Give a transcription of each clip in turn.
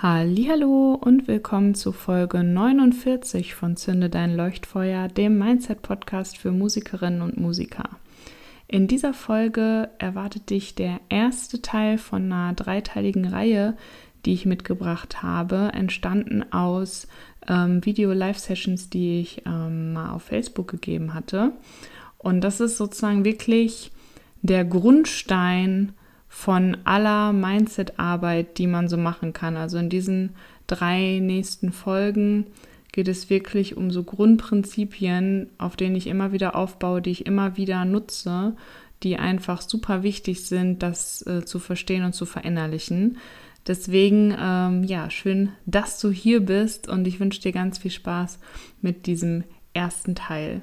Hallo und willkommen zu Folge 49 von Zünde dein Leuchtfeuer, dem Mindset Podcast für Musikerinnen und Musiker. In dieser Folge erwartet dich der erste Teil von einer dreiteiligen Reihe, die ich mitgebracht habe, entstanden aus ähm, Video-Live-Sessions, die ich ähm, mal auf Facebook gegeben hatte. Und das ist sozusagen wirklich der Grundstein von aller Mindset-Arbeit, die man so machen kann. Also in diesen drei nächsten Folgen geht es wirklich um so Grundprinzipien, auf denen ich immer wieder aufbaue, die ich immer wieder nutze, die einfach super wichtig sind, das äh, zu verstehen und zu verinnerlichen. Deswegen, ähm, ja, schön, dass du hier bist und ich wünsche dir ganz viel Spaß mit diesem ersten Teil.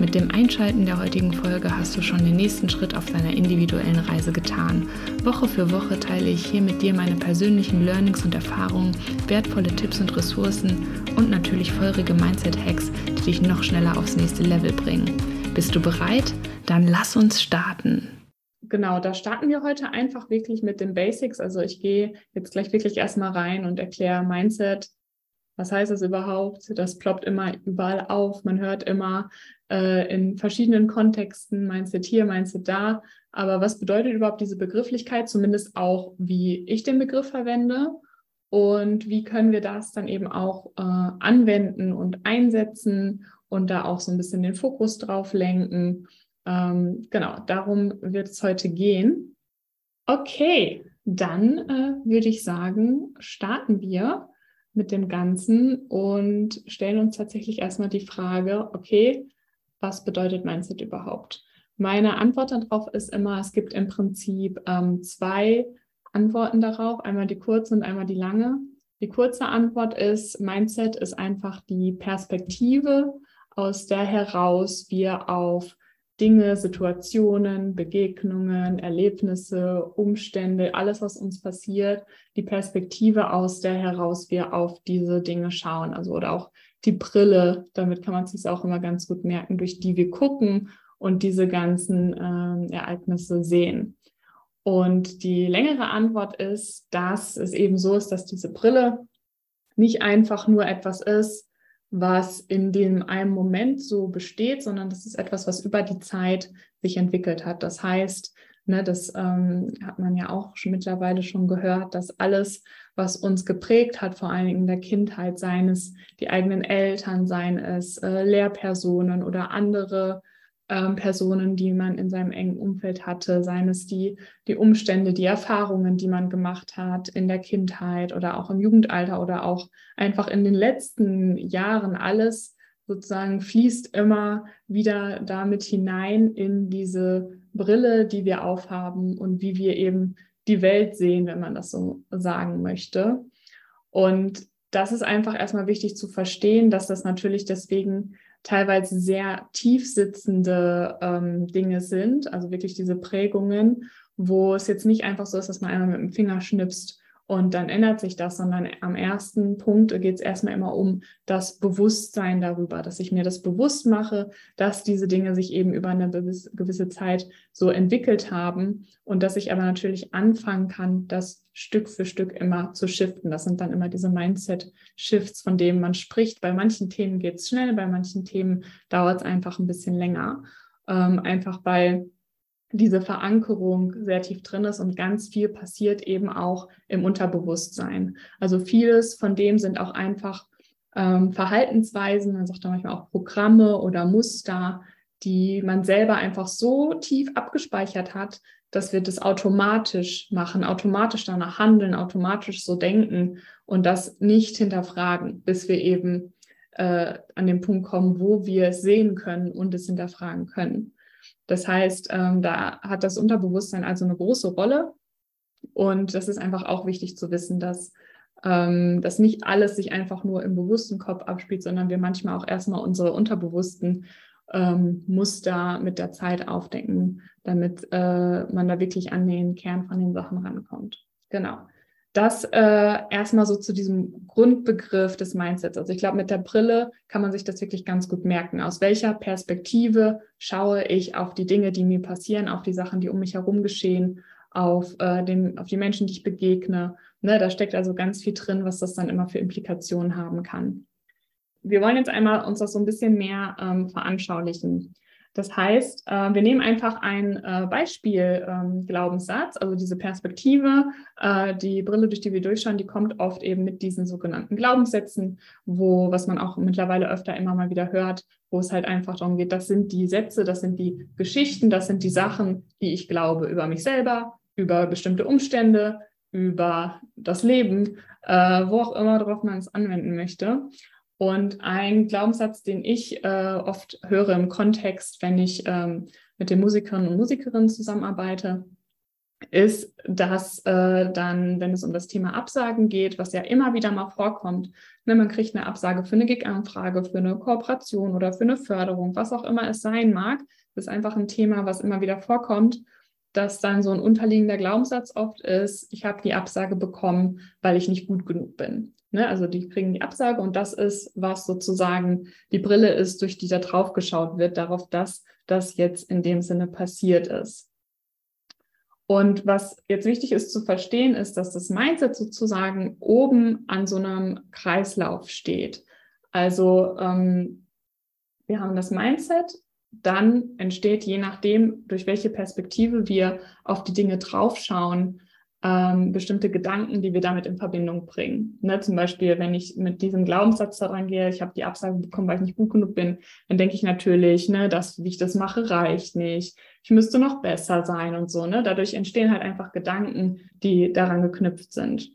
Mit dem Einschalten der heutigen Folge hast du schon den nächsten Schritt auf deiner individuellen Reise getan. Woche für Woche teile ich hier mit dir meine persönlichen Learnings und Erfahrungen, wertvolle Tipps und Ressourcen und natürlich feurige Mindset-Hacks, die dich noch schneller aufs nächste Level bringen. Bist du bereit? Dann lass uns starten. Genau, da starten wir heute einfach wirklich mit den Basics. Also ich gehe jetzt gleich wirklich erstmal rein und erkläre Mindset, was heißt das überhaupt? Das ploppt immer überall auf. Man hört immer äh, in verschiedenen Kontexten, Mindset hier, Mindset da. Aber was bedeutet überhaupt diese Begrifflichkeit? Zumindest auch, wie ich den Begriff verwende und wie können wir das dann eben auch äh, anwenden und einsetzen und da auch so ein bisschen den Fokus drauf lenken. Ähm, genau, darum wird es heute gehen. Okay, dann äh, würde ich sagen, starten wir mit dem Ganzen und stellen uns tatsächlich erstmal die Frage, okay, was bedeutet Mindset überhaupt? Meine Antwort darauf ist immer, es gibt im Prinzip ähm, zwei Antworten darauf, einmal die kurze und einmal die lange. Die kurze Antwort ist, Mindset ist einfach die Perspektive, aus der heraus wir auf Dinge, Situationen, Begegnungen, Erlebnisse, Umstände, alles, was uns passiert, die Perspektive, aus der heraus wir auf diese Dinge schauen. Also oder auch die Brille, damit kann man sich auch immer ganz gut merken, durch die wir gucken und diese ganzen äh, Ereignisse sehen. Und die längere Antwort ist, dass es eben so ist, dass diese Brille nicht einfach nur etwas ist, was in dem einen Moment so besteht, sondern das ist etwas, was über die Zeit sich entwickelt hat. Das heißt, ne, das ähm, hat man ja auch schon mittlerweile schon gehört, dass alles, was uns geprägt hat, vor allen Dingen in der Kindheit, seien es die eigenen Eltern, seien es äh, Lehrpersonen oder andere ähm, Personen, die man in seinem engen Umfeld hatte, seien es die, die Umstände, die Erfahrungen, die man gemacht hat in der Kindheit oder auch im Jugendalter oder auch einfach in den letzten Jahren, alles sozusagen fließt immer wieder damit hinein in diese Brille, die wir aufhaben und wie wir eben die Welt sehen, wenn man das so sagen möchte. Und das ist einfach erstmal wichtig zu verstehen, dass das natürlich deswegen teilweise sehr tief sitzende ähm, Dinge sind, also wirklich diese Prägungen, wo es jetzt nicht einfach so ist, dass man einmal mit dem Finger schnipst und dann ändert sich das, sondern am ersten Punkt geht es erstmal immer um das Bewusstsein darüber, dass ich mir das bewusst mache, dass diese Dinge sich eben über eine gewisse Zeit so entwickelt haben und dass ich aber natürlich anfangen kann, das Stück für Stück immer zu shiften. Das sind dann immer diese Mindset-Shifts, von denen man spricht. Bei manchen Themen geht es schnell, bei manchen Themen dauert es einfach ein bisschen länger. Ähm, einfach weil diese Verankerung sehr tief drin ist und ganz viel passiert eben auch im Unterbewusstsein. Also vieles von dem sind auch einfach ähm, Verhaltensweisen, man sagt da manchmal auch Programme oder Muster, die man selber einfach so tief abgespeichert hat, dass wir das automatisch machen, automatisch danach handeln, automatisch so denken und das nicht hinterfragen, bis wir eben äh, an den Punkt kommen, wo wir es sehen können und es hinterfragen können. Das heißt, ähm, da hat das Unterbewusstsein also eine große Rolle. Und das ist einfach auch wichtig zu wissen, dass ähm, dass nicht alles sich einfach nur im bewussten Kopf abspielt, sondern wir manchmal auch erstmal unsere unterbewussten ähm, Muster mit der Zeit aufdecken, damit äh, man da wirklich an den Kern von den Sachen rankommt. Genau. Das äh, erstmal so zu diesem Grundbegriff des Mindsets. Also ich glaube, mit der Brille kann man sich das wirklich ganz gut merken. Aus welcher Perspektive schaue ich auf die Dinge, die mir passieren, auf die Sachen, die um mich herum geschehen, auf, äh, den, auf die Menschen, die ich begegne. Ne, da steckt also ganz viel drin, was das dann immer für Implikationen haben kann. Wir wollen jetzt einmal uns das so ein bisschen mehr ähm, veranschaulichen. Das heißt, äh, wir nehmen einfach ein äh, Beispiel ähm, also diese Perspektive, äh, die Brille, durch die wir durchschauen, die kommt oft eben mit diesen sogenannten Glaubenssätzen, wo, was man auch mittlerweile öfter immer mal wieder hört, wo es halt einfach darum geht, das sind die Sätze, das sind die Geschichten, das sind die Sachen, die ich glaube über mich selber, über bestimmte Umstände, über das Leben, äh, wo auch immer, darauf man es anwenden möchte. Und ein Glaubenssatz, den ich äh, oft höre im Kontext, wenn ich ähm, mit den Musikerinnen und Musikerinnen zusammenarbeite, ist, dass äh, dann, wenn es um das Thema Absagen geht, was ja immer wieder mal vorkommt, ne, man kriegt eine Absage für eine Gig-Anfrage, für eine Kooperation oder für eine Förderung, was auch immer es sein mag, ist einfach ein Thema, was immer wieder vorkommt, dass dann so ein unterliegender Glaubenssatz oft ist, ich habe die Absage bekommen, weil ich nicht gut genug bin. Ne? Also die kriegen die Absage und das ist, was sozusagen die Brille ist, durch die da drauf geschaut wird, darauf, dass das jetzt in dem Sinne passiert ist. Und was jetzt wichtig ist zu verstehen, ist, dass das Mindset sozusagen oben an so einem Kreislauf steht. Also ähm, wir haben das Mindset, dann entsteht je nachdem, durch welche Perspektive wir auf die Dinge draufschauen, ähm, bestimmte Gedanken, die wir damit in Verbindung bringen. Ne, zum Beispiel, wenn ich mit diesem Glaubenssatz daran gehe, ich habe die Absage bekommen, weil ich nicht gut genug bin, dann denke ich natürlich, ne, dass wie ich das mache, reicht nicht. Ich müsste noch besser sein und so. Ne? Dadurch entstehen halt einfach Gedanken, die daran geknüpft sind.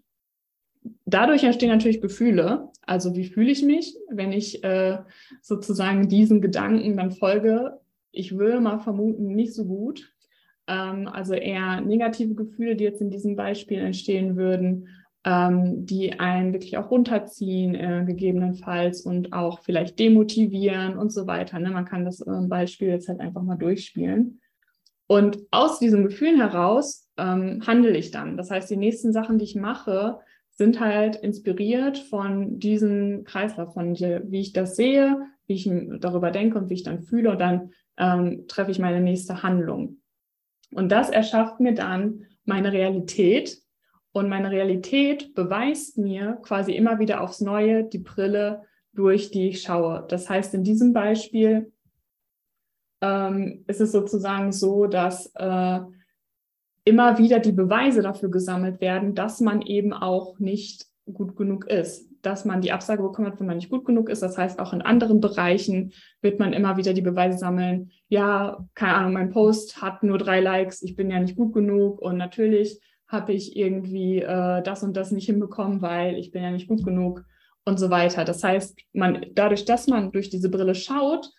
Dadurch entstehen natürlich Gefühle. Also wie fühle ich mich, wenn ich äh, sozusagen diesen Gedanken dann folge? Ich würde mal vermuten, nicht so gut ähm, also eher negative Gefühle, die jetzt in diesem Beispiel entstehen würden, ähm, die einen wirklich auch runterziehen, äh, gegebenenfalls und auch vielleicht demotivieren und so weiter. Ne? Man kann das äh, Beispiel jetzt halt einfach mal durchspielen. Und aus diesen Gefühlen heraus ähm, handle ich dann. Das heißt, die nächsten Sachen, die ich mache, sind halt inspiriert von diesem Kreislauf, von wie ich das sehe, wie ich darüber denke und wie ich dann fühle. Und dann ähm, treffe ich meine nächste Handlung. Und das erschafft mir dann meine Realität. Und meine Realität beweist mir quasi immer wieder aufs Neue die Brille, durch die ich schaue. Das heißt, in diesem Beispiel ähm, ist es sozusagen so, dass äh, immer wieder die Beweise dafür gesammelt werden, dass man eben auch nicht gut genug ist dass man die Absage bekommen hat, wenn man nicht gut genug ist. Das heißt, auch in anderen Bereichen wird man immer wieder die Beweise sammeln. Ja, keine Ahnung, mein Post hat nur drei Likes, ich bin ja nicht gut genug und natürlich habe ich irgendwie äh, das und das nicht hinbekommen, weil ich bin ja nicht gut genug und so weiter. Das heißt, man dadurch, dass man durch diese Brille schaut,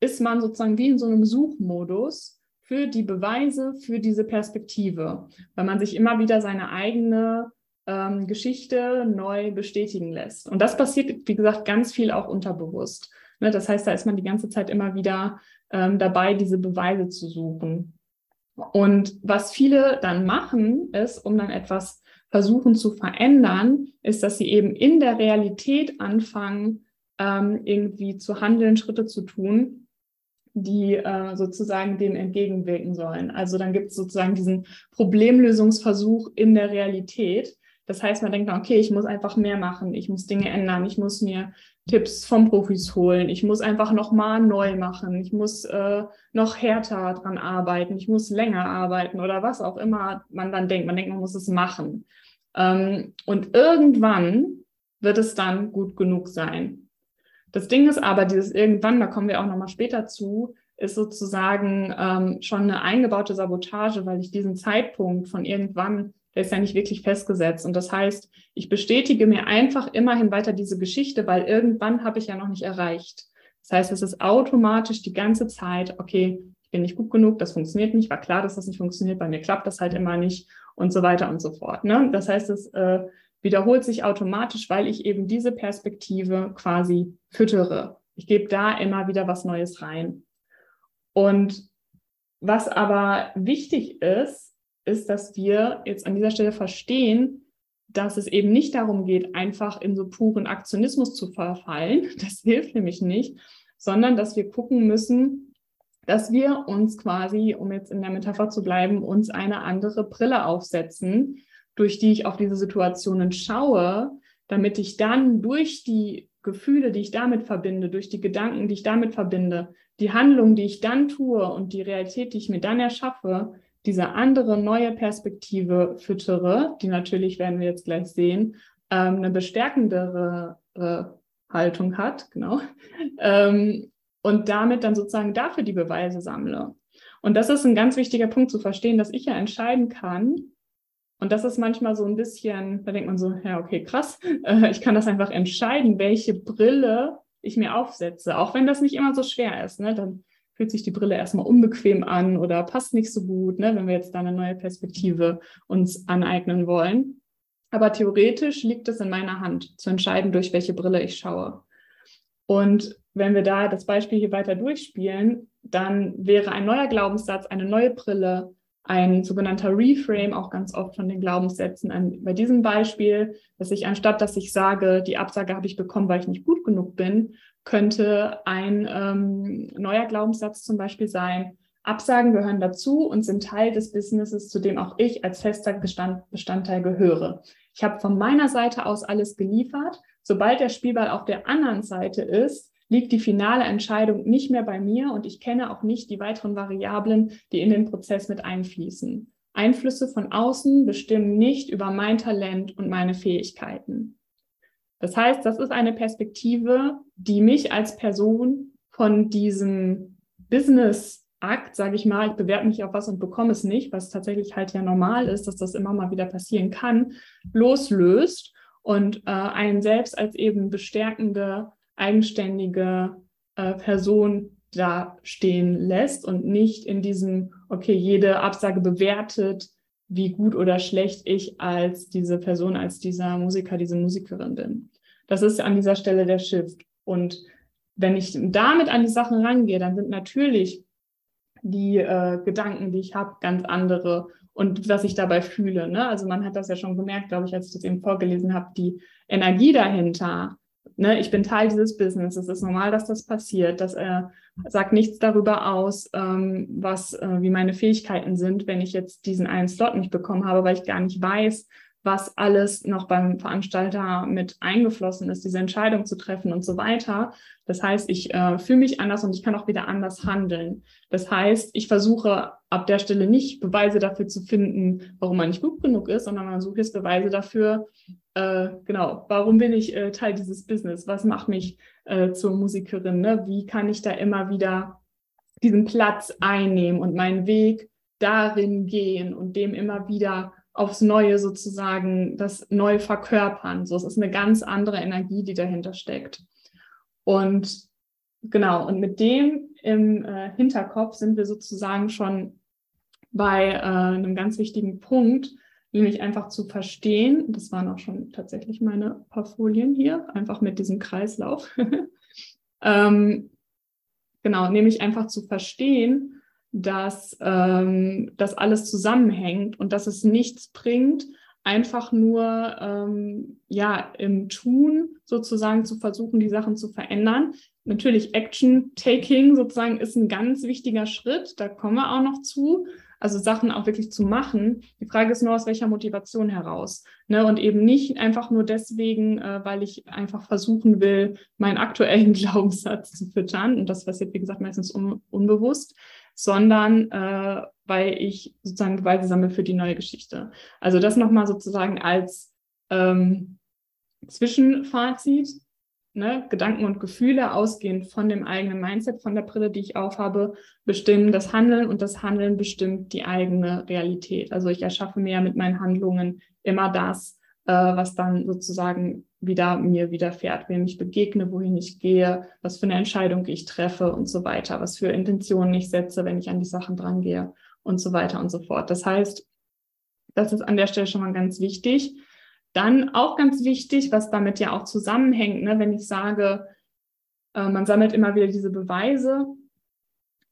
ist man sozusagen wie in so einem Suchmodus für die Beweise, für diese Perspektive, weil man sich immer wieder seine eigene ähm, Geschichte neu bestätigen lässt. Und das passiert, wie gesagt, ganz viel auch unterbewusst. Ne? Das heißt, da ist man die ganze Zeit immer wieder ähm, dabei, diese Beweise zu suchen. Und was viele dann machen, ist, um dann etwas versuchen zu verändern, ist, dass sie eben in der Realität anfangen, ähm, irgendwie zu handeln, Schritte zu tun, die äh, sozusagen dem entgegenwirken sollen. Also dann gibt es sozusagen diesen Problemlösungsversuch in der Realität, das heißt, man denkt, okay, ich muss einfach mehr machen, ich muss Dinge ändern, ich muss mir Tipps vom Profis holen, ich muss einfach nochmal neu machen, ich muss äh, noch härter dran arbeiten, ich muss länger arbeiten oder was auch immer man dann denkt. Man denkt, man muss es machen. Ähm, und irgendwann wird es dann gut genug sein. Das Ding ist aber, dieses irgendwann, da kommen wir auch nochmal später zu, ist sozusagen ähm, schon eine eingebaute Sabotage, weil ich diesen Zeitpunkt von irgendwann der ist ja nicht wirklich festgesetzt. Und das heißt, ich bestätige mir einfach immerhin weiter diese Geschichte, weil irgendwann habe ich ja noch nicht erreicht. Das heißt, es ist automatisch die ganze Zeit, okay, ich bin nicht gut genug, das funktioniert nicht, war klar, dass das nicht funktioniert, bei mir klappt das halt immer nicht und so weiter und so fort. Ne? Das heißt, es äh, wiederholt sich automatisch, weil ich eben diese Perspektive quasi füttere. Ich gebe da immer wieder was Neues rein. Und was aber wichtig ist, ist, dass wir jetzt an dieser Stelle verstehen, dass es eben nicht darum geht, einfach in so puren Aktionismus zu verfallen. Das hilft nämlich nicht, sondern dass wir gucken müssen, dass wir uns quasi, um jetzt in der Metapher zu bleiben, uns eine andere Brille aufsetzen, durch die ich auf diese Situationen schaue, damit ich dann durch die Gefühle, die ich damit verbinde, durch die Gedanken, die ich damit verbinde, die Handlung, die ich dann tue und die Realität, die ich mir dann erschaffe, diese andere neue Perspektive füttere, die natürlich, werden wir jetzt gleich sehen, ähm, eine bestärkendere äh, Haltung hat, genau, ähm, und damit dann sozusagen dafür die Beweise sammle. Und das ist ein ganz wichtiger Punkt zu verstehen, dass ich ja entscheiden kann, und das ist manchmal so ein bisschen, da denkt man so, ja, okay, krass, äh, ich kann das einfach entscheiden, welche Brille ich mir aufsetze, auch wenn das nicht immer so schwer ist. Ne? Dann fühlt sich die Brille erstmal unbequem an oder passt nicht so gut, ne? wenn wir jetzt da eine neue Perspektive uns aneignen wollen. Aber theoretisch liegt es in meiner Hand, zu entscheiden, durch welche Brille ich schaue. Und wenn wir da das Beispiel hier weiter durchspielen, dann wäre ein neuer Glaubenssatz, eine neue Brille, ein sogenannter Reframe, auch ganz oft von den Glaubenssätzen. An, bei diesem Beispiel, dass ich anstatt, dass ich sage, die Absage habe ich bekommen, weil ich nicht gut genug bin, könnte ein ähm, neuer Glaubenssatz zum Beispiel sein, Absagen gehören dazu und sind Teil des Businesses, zu dem auch ich als fester Bestand, Bestandteil gehöre. Ich habe von meiner Seite aus alles geliefert. Sobald der Spielball auf der anderen Seite ist, liegt die finale Entscheidung nicht mehr bei mir und ich kenne auch nicht die weiteren Variablen, die in den Prozess mit einfließen. Einflüsse von außen bestimmen nicht über mein Talent und meine Fähigkeiten. Das heißt, das ist eine Perspektive, die mich als Person von diesem Business-Akt, sage ich mal, ich bewerbe mich auf was und bekomme es nicht, was tatsächlich halt ja normal ist, dass das immer mal wieder passieren kann, loslöst und äh, einen selbst als eben bestärkende eigenständige äh, Person dastehen lässt und nicht in diesem, okay, jede Absage bewertet, wie gut oder schlecht ich als diese Person, als dieser Musiker, diese Musikerin bin. Das ist an dieser Stelle der Shift. Und wenn ich damit an die Sachen rangehe, dann sind natürlich die äh, Gedanken, die ich habe, ganz andere und was ich dabei fühle. Ne? Also man hat das ja schon gemerkt, glaube ich, als ich das eben vorgelesen habe, die Energie dahinter ne, ich bin Teil dieses Business, es ist normal, dass das passiert. Das äh, sagt nichts darüber aus, ähm, was, äh, wie meine Fähigkeiten sind, wenn ich jetzt diesen einen Slot nicht bekommen habe, weil ich gar nicht weiß, was alles noch beim Veranstalter mit eingeflossen ist, diese Entscheidung zu treffen und so weiter. Das heißt, ich äh, fühle mich anders und ich kann auch wieder anders handeln. Das heißt, ich versuche ab der Stelle nicht Beweise dafür zu finden, warum man nicht gut genug ist, sondern man sucht jetzt Beweise dafür, äh, genau, warum bin ich äh, Teil dieses Business? Was macht mich äh, zur Musikerin? Ne? Wie kann ich da immer wieder diesen Platz einnehmen und meinen Weg darin gehen und dem immer wieder aufs Neue sozusagen das neu verkörpern. So, es ist eine ganz andere Energie, die dahinter steckt. Und genau, und mit dem im äh, Hinterkopf sind wir sozusagen schon bei äh, einem ganz wichtigen Punkt, nämlich einfach zu verstehen, das waren auch schon tatsächlich meine paar Folien hier, einfach mit diesem Kreislauf. ähm, genau, nämlich einfach zu verstehen, dass ähm, das alles zusammenhängt und dass es nichts bringt, einfach nur ähm, ja im Tun sozusagen zu versuchen, die Sachen zu verändern. Natürlich Action Taking sozusagen ist ein ganz wichtiger Schritt, da kommen wir auch noch zu. Also Sachen auch wirklich zu machen. Die Frage ist nur, aus welcher Motivation heraus. Ne? Und eben nicht einfach nur deswegen, äh, weil ich einfach versuchen will, meinen aktuellen Glaubenssatz zu füttern. Und das passiert, wie gesagt, meistens un unbewusst sondern äh, weil ich sozusagen Beweise sammle für die neue Geschichte. Also das nochmal sozusagen als ähm, Zwischenfazit. Ne? Gedanken und Gefühle ausgehend von dem eigenen Mindset, von der Brille, die ich aufhabe, bestimmen das Handeln und das Handeln bestimmt die eigene Realität. Also ich erschaffe mir mit meinen Handlungen immer das, äh, was dann sozusagen wieder mir widerfährt, wem ich begegne, wohin ich gehe, was für eine Entscheidung ich treffe und so weiter, was für Intentionen ich setze, wenn ich an die Sachen drangehe und so weiter und so fort. Das heißt, das ist an der Stelle schon mal ganz wichtig, Dann auch ganz wichtig, was damit ja auch zusammenhängt, ne, wenn ich sage, äh, man sammelt immer wieder diese Beweise,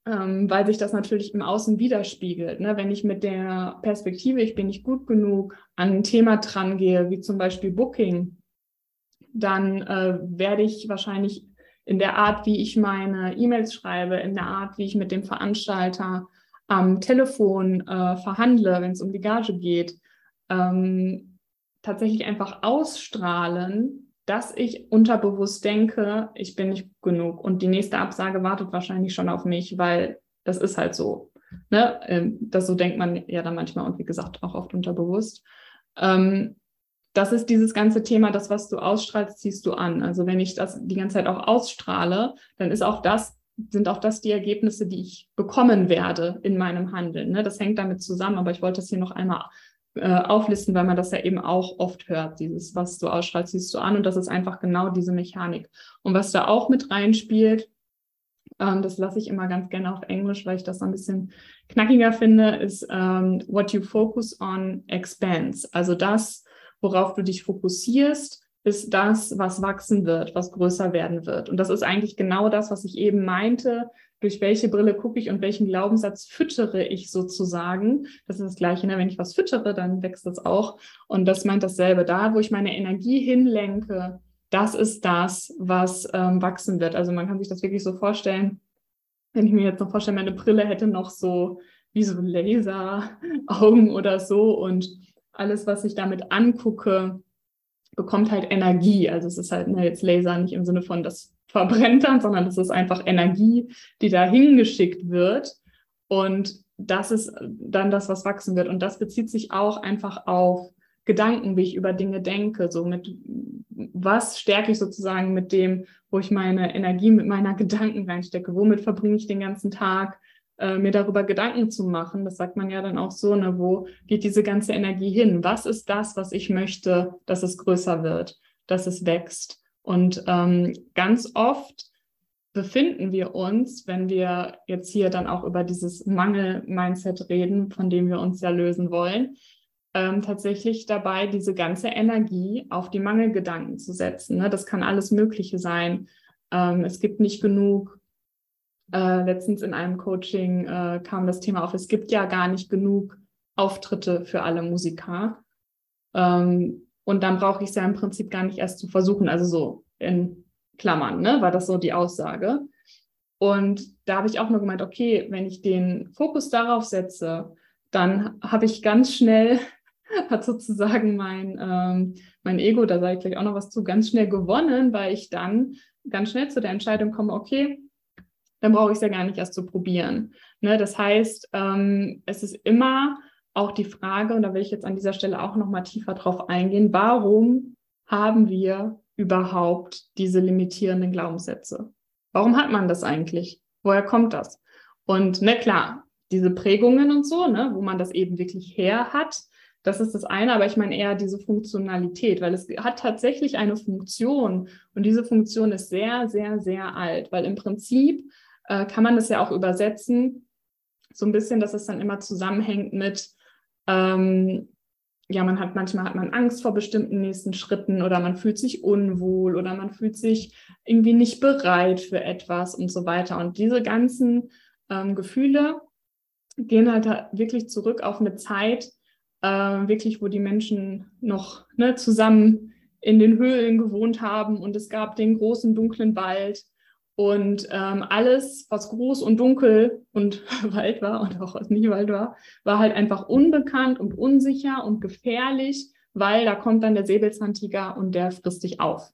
ähm, weil sich das natürlich im Außen widerspiegelt. Ne? Wenn ich mit der Perspektive, ich bin nicht gut genug, an ein Thema dran gehe, wie zum Beispiel Booking, dann äh, werde ich wahrscheinlich in der Art, wie ich meine E-Mails schreibe, in der Art, wie ich mit dem Veranstalter am Telefon äh, verhandle, wenn es um die Gage geht, ähm, tatsächlich einfach ausstrahlen, dass ich unterbewusst denke, ich bin nicht genug und die nächste Absage wartet wahrscheinlich schon auf mich, weil das ist halt so. Ne? Ähm, das so denkt man ja dann manchmal und wie gesagt auch oft unterbewusst. Ähm, das ist dieses ganze Thema, das, was du ausstrahlst, ziehst du an. Also wenn ich das die ganze Zeit auch ausstrahle, dann ist auch das, sind auch das die Ergebnisse, die ich bekommen werde in meinem Handeln. Ne? Das hängt damit zusammen, aber ich wollte das hier noch einmal äh, auflisten, weil man das ja eben auch oft hört. Dieses, was du ausstrahlst, siehst du an. Und das ist einfach genau diese Mechanik. Und was da auch mit reinspielt, ähm, das lasse ich immer ganz gerne auf Englisch, weil ich das ein bisschen knackiger finde, ist ähm, what you focus on expands. Also das, worauf du dich fokussierst, ist das, was wachsen wird, was größer werden wird. Und das ist eigentlich genau das, was ich eben meinte, durch welche Brille gucke ich und welchen Glaubenssatz füttere ich sozusagen. Das ist das Gleiche, ne? wenn ich was füttere, dann wächst das auch. Und das meint dasselbe. Da, wo ich meine Energie hinlenke, das ist das, was ähm, wachsen wird. Also man kann sich das wirklich so vorstellen, wenn ich mir jetzt noch vorstelle, meine Brille hätte noch so wie so Laseraugen oder so und alles, was ich damit angucke, bekommt halt Energie. Also es ist halt ne, jetzt Laser nicht im Sinne von, das verbrennt dann, sondern es ist einfach Energie, die da hingeschickt wird. Und das ist dann das, was wachsen wird. Und das bezieht sich auch einfach auf Gedanken, wie ich über Dinge denke. So mit was stärke ich sozusagen mit dem, wo ich meine Energie mit meiner Gedanken reinstecke? Womit verbringe ich den ganzen Tag? Äh, mir darüber Gedanken zu machen, das sagt man ja dann auch so, ne, wo geht diese ganze Energie hin? Was ist das, was ich möchte, dass es größer wird, dass es wächst? Und ähm, ganz oft befinden wir uns, wenn wir jetzt hier dann auch über dieses Mangel-Mindset reden, von dem wir uns ja lösen wollen, ähm, tatsächlich dabei, diese ganze Energie auf die Mangelgedanken zu setzen. Ne? Das kann alles Mögliche sein. Ähm, es gibt nicht genug. Äh, letztens in einem Coaching äh, kam das Thema auf, es gibt ja gar nicht genug Auftritte für alle Musiker. Ähm, und dann brauche ich es ja im Prinzip gar nicht erst zu versuchen. Also so in Klammern, ne, war das so die Aussage. Und da habe ich auch nur gemeint, okay, wenn ich den Fokus darauf setze, dann habe ich ganz schnell, hat sozusagen mein, ähm, mein Ego, da sage ich gleich auch noch was zu, ganz schnell gewonnen, weil ich dann ganz schnell zu der Entscheidung komme, okay, dann brauche ich es ja gar nicht erst zu probieren. Ne? Das heißt, ähm, es ist immer auch die Frage, und da will ich jetzt an dieser Stelle auch noch mal tiefer drauf eingehen, warum haben wir überhaupt diese limitierenden Glaubenssätze? Warum hat man das eigentlich? Woher kommt das? Und ne, klar, diese Prägungen und so, ne, wo man das eben wirklich her hat, das ist das eine, aber ich meine eher diese Funktionalität, weil es hat tatsächlich eine Funktion und diese Funktion ist sehr, sehr, sehr alt, weil im Prinzip äh, kann man das ja auch übersetzen, so ein bisschen, dass es dann immer zusammenhängt mit, ähm, ja, man hat manchmal hat man Angst vor bestimmten nächsten Schritten oder man fühlt sich unwohl oder man fühlt sich irgendwie nicht bereit für etwas und so weiter. Und diese ganzen ähm, Gefühle gehen halt wirklich zurück auf eine Zeit, äh, wirklich, wo die Menschen noch ne, zusammen in den Höhlen gewohnt haben und es gab den großen dunklen Wald und ähm, alles, was groß und dunkel und Wald war und auch was nicht Wald war, war halt einfach unbekannt und unsicher und gefährlich, weil da kommt dann der Säbelzahntiger und der frisst dich auf.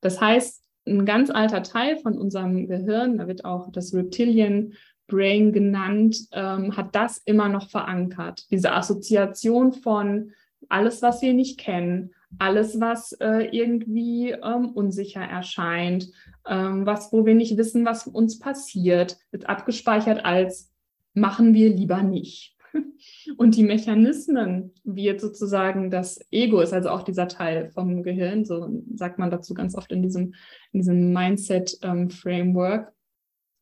Das heißt, ein ganz alter Teil von unserem Gehirn, da wird auch das Reptilian Brain genannt, ähm, hat das immer noch verankert. Diese Assoziation von alles, was wir nicht kennen, alles, was äh, irgendwie ähm, unsicher erscheint, ähm, was, wo wir nicht wissen, was uns passiert, wird abgespeichert als machen wir lieber nicht. Und die Mechanismen, wie jetzt sozusagen das Ego ist, also auch dieser Teil vom Gehirn, so sagt man dazu ganz oft in diesem, in diesem Mindset-Framework, ähm,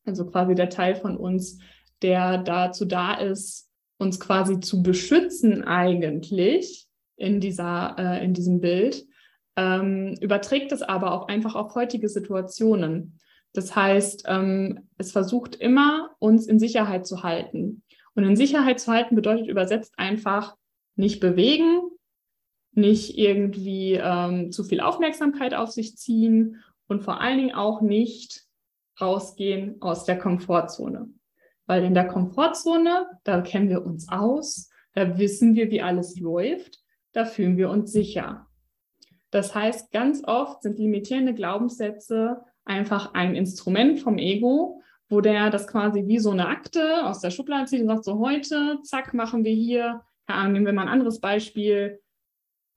also quasi der Teil von uns, der dazu da ist, uns quasi zu beschützen eigentlich, in, dieser, äh, in diesem Bild, ähm, überträgt es aber auch einfach auf heutige Situationen. Das heißt, ähm, es versucht immer, uns in Sicherheit zu halten. Und in Sicherheit zu halten bedeutet übersetzt einfach nicht bewegen, nicht irgendwie ähm, zu viel Aufmerksamkeit auf sich ziehen und vor allen Dingen auch nicht rausgehen aus der Komfortzone. Weil in der Komfortzone, da kennen wir uns aus, da wissen wir, wie alles läuft, da fühlen wir uns sicher. Das heißt, ganz oft sind limitierende Glaubenssätze einfach ein Instrument vom Ego, wo der das quasi wie so eine Akte aus der Schublade zieht und sagt, so heute, zack, machen wir hier, ja, nehmen wir mal ein anderes Beispiel.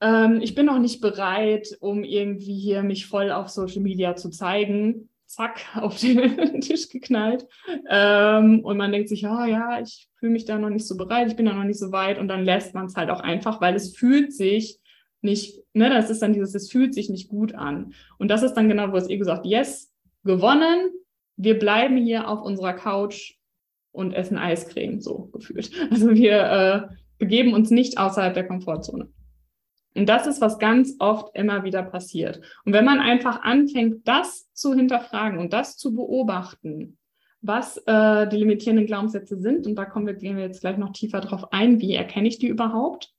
Ähm, ich bin noch nicht bereit, um irgendwie hier mich voll auf Social Media zu zeigen. Zack, auf den Tisch geknallt. Ähm, und man denkt sich, oh ja, ich fühle mich da noch nicht so bereit, ich bin da noch nicht so weit. Und dann lässt man es halt auch einfach, weil es fühlt sich nicht, ne, das ist dann dieses, es fühlt sich nicht gut an. Und das ist dann genau, wo es eh gesagt, yes, gewonnen, wir bleiben hier auf unserer Couch und essen Eiscreme, so gefühlt. Also wir äh, begeben uns nicht außerhalb der Komfortzone. Und das ist, was ganz oft immer wieder passiert. Und wenn man einfach anfängt, das zu hinterfragen und das zu beobachten, was äh, die limitierenden Glaubenssätze sind, und da kommen wir, gehen wir jetzt gleich noch tiefer drauf ein, wie erkenne ich die überhaupt,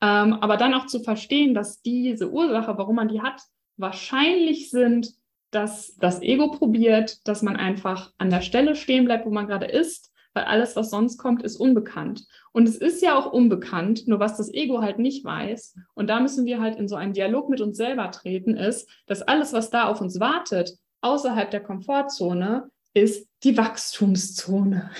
ähm, aber dann auch zu verstehen, dass diese Ursache, warum man die hat, wahrscheinlich sind, dass das Ego probiert, dass man einfach an der Stelle stehen bleibt, wo man gerade ist, weil alles, was sonst kommt, ist unbekannt. Und es ist ja auch unbekannt, nur was das Ego halt nicht weiß. Und da müssen wir halt in so einen Dialog mit uns selber treten, ist, dass alles, was da auf uns wartet, außerhalb der Komfortzone, ist die Wachstumszone.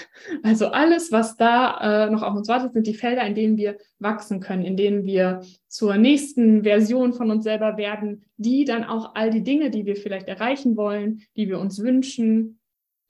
Also alles, was da äh, noch auf uns wartet, sind die Felder, in denen wir wachsen können, in denen wir zur nächsten Version von uns selber werden, die dann auch all die Dinge, die wir vielleicht erreichen wollen, die wir uns wünschen,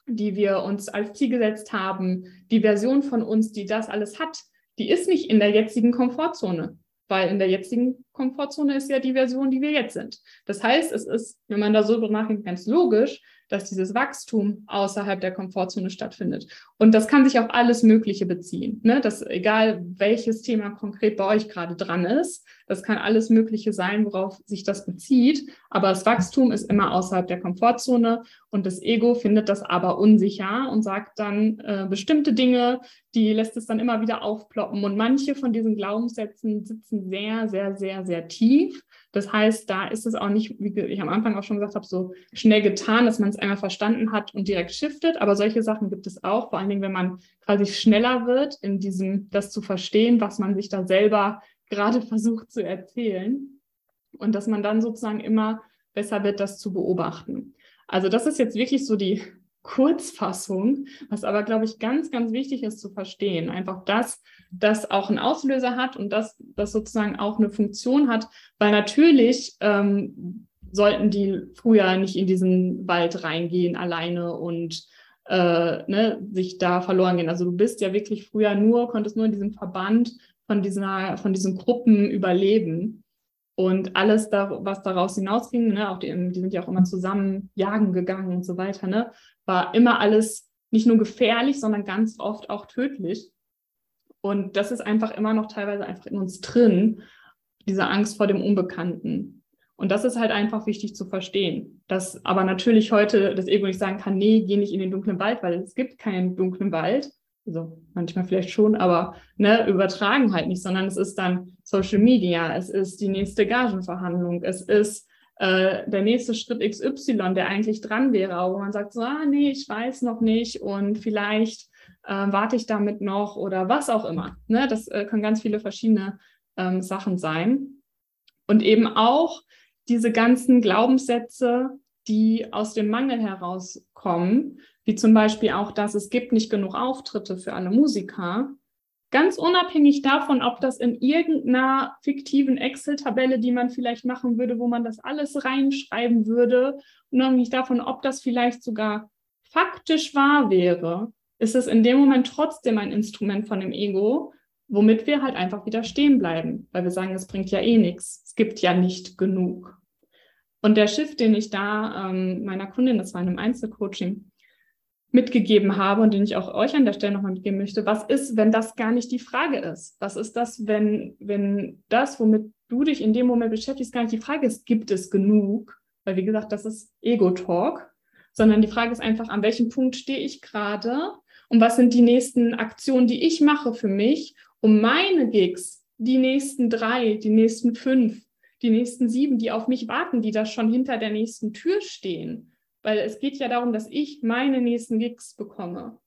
die wir uns als Ziel gesetzt haben, die Version von uns, die das alles hat, die ist nicht in der jetzigen Komfortzone, weil in der jetzigen Komfortzone ist ja die Version, die wir jetzt sind. Das heißt, es ist, wenn man da so drüber nachdenkt, ganz logisch, dass dieses Wachstum außerhalb der Komfortzone stattfindet. Und das kann sich auf alles Mögliche beziehen. Ne? Das, egal welches Thema konkret bei euch gerade dran ist, das kann alles Mögliche sein, worauf sich das bezieht. Aber das Wachstum ist immer außerhalb der Komfortzone und das Ego findet das aber unsicher und sagt dann äh, bestimmte Dinge, die lässt es dann immer wieder aufploppen. Und manche von diesen Glaubenssätzen sitzen sehr, sehr, sehr, sehr tief. Das heißt, da ist es auch nicht, wie ich am Anfang auch schon gesagt habe, so schnell getan, dass man es einmal verstanden hat und direkt shiftet. Aber solche Sachen gibt es auch, vor allen Dingen, wenn man quasi schneller wird, in diesem, das zu verstehen, was man sich da selber gerade versucht zu erzählen. Und dass man dann sozusagen immer besser wird, das zu beobachten. Also das ist jetzt wirklich so die Kurzfassung, was aber, glaube ich, ganz, ganz wichtig ist zu verstehen. Einfach das, das auch einen Auslöser hat und das, das sozusagen auch eine Funktion hat, weil natürlich ähm, sollten die früher nicht in diesen Wald reingehen alleine und äh, ne, sich da verloren gehen. Also du bist ja wirklich früher nur, konntest nur in diesem Verband von dieser, von diesen Gruppen überleben. Und alles, da, was daraus hinausging, ne, auch die, die sind ja auch immer zusammen jagen gegangen und so weiter, ne, war immer alles nicht nur gefährlich, sondern ganz oft auch tödlich. Und das ist einfach immer noch teilweise einfach in uns drin, diese Angst vor dem Unbekannten. Und das ist halt einfach wichtig zu verstehen. Dass aber natürlich heute das Ego nicht sagen kann, nee, geh nicht in den dunklen Wald, weil es gibt keinen dunklen Wald, also manchmal vielleicht schon, aber ne, übertragen halt nicht, sondern es ist dann Social Media, es ist die nächste Gagenverhandlung, es ist äh, der nächste Schritt XY, der eigentlich dran wäre, wo man sagt so, ah nee, ich weiß noch nicht und vielleicht äh, warte ich damit noch oder was auch immer. Ne? Das äh, können ganz viele verschiedene ähm, Sachen sein. Und eben auch diese ganzen Glaubenssätze, die aus dem Mangel herauskommen, wie zum Beispiel auch, dass es gibt nicht genug Auftritte für alle Musiker. Ganz unabhängig davon, ob das in irgendeiner fiktiven Excel-Tabelle, die man vielleicht machen würde, wo man das alles reinschreiben würde, unabhängig davon, ob das vielleicht sogar faktisch wahr wäre, ist es in dem Moment trotzdem ein Instrument von dem Ego, womit wir halt einfach wieder stehen bleiben, weil wir sagen, es bringt ja eh nichts, es gibt ja nicht genug. Und der Shift, den ich da ähm, meiner Kundin, das war in einem Einzelcoaching, mitgegeben habe und den ich auch euch an der Stelle nochmal mitgeben möchte. Was ist, wenn das gar nicht die Frage ist? Was ist das, wenn, wenn das, womit du dich in dem Moment beschäftigst, gar nicht die Frage ist, gibt es genug? Weil, wie gesagt, das ist Ego-Talk, sondern die Frage ist einfach, an welchem Punkt stehe ich gerade und was sind die nächsten Aktionen, die ich mache für mich, um meine Gigs, die nächsten drei, die nächsten fünf, die nächsten sieben, die auf mich warten, die da schon hinter der nächsten Tür stehen, weil es geht ja darum, dass ich meine nächsten Gigs bekomme.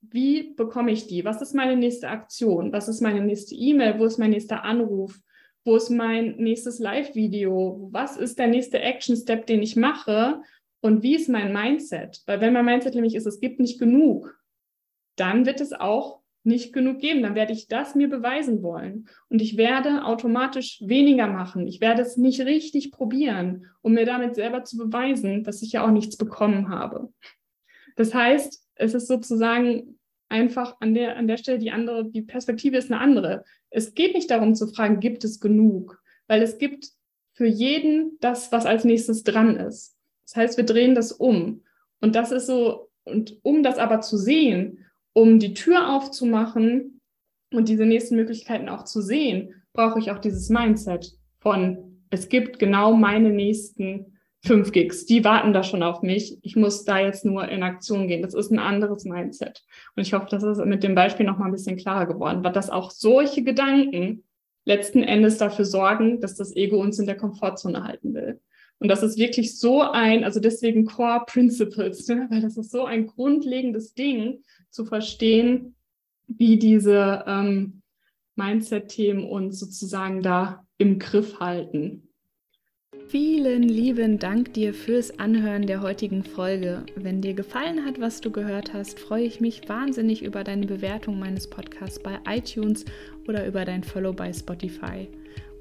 Wie bekomme ich die? Was ist meine nächste Aktion? Was ist meine nächste E-Mail? Wo ist mein nächster Anruf? Wo ist mein nächstes Live-Video? Was ist der nächste Action-Step, den ich mache? Und wie ist mein Mindset? Weil wenn mein Mindset nämlich ist, es gibt nicht genug, dann wird es auch nicht genug geben. Dann werde ich das mir beweisen wollen. Und ich werde automatisch weniger machen. Ich werde es nicht richtig probieren, um mir damit selber zu beweisen, dass ich ja auch nichts bekommen habe. Das heißt, es ist sozusagen einfach an der, an der Stelle die andere, die Perspektive ist eine andere. Es geht nicht darum zu fragen, gibt es genug? Weil es gibt für jeden das, was als nächstes dran ist. Das heißt, wir drehen das um. Und das ist so, und um das aber zu sehen, um die Tür aufzumachen und diese nächsten Möglichkeiten auch zu sehen, brauche ich auch dieses Mindset von, es gibt genau meine nächsten fünf Gigs, die warten da schon auf mich. Ich muss da jetzt nur in Aktion gehen. Das ist ein anderes Mindset. Und ich hoffe, das ist mit dem Beispiel noch mal ein bisschen klarer geworden, weil das auch solche Gedanken letzten Endes dafür sorgen, dass das Ego uns in der Komfortzone halten will. Und das ist wirklich so ein, also deswegen Core Principles, ne? weil das ist so ein grundlegendes Ding, zu verstehen, wie diese ähm, Mindset-Themen uns sozusagen da im Griff halten. Vielen lieben Dank dir fürs Anhören der heutigen Folge. Wenn dir gefallen hat, was du gehört hast, freue ich mich wahnsinnig über deine Bewertung meines Podcasts bei iTunes oder über dein Follow bei Spotify.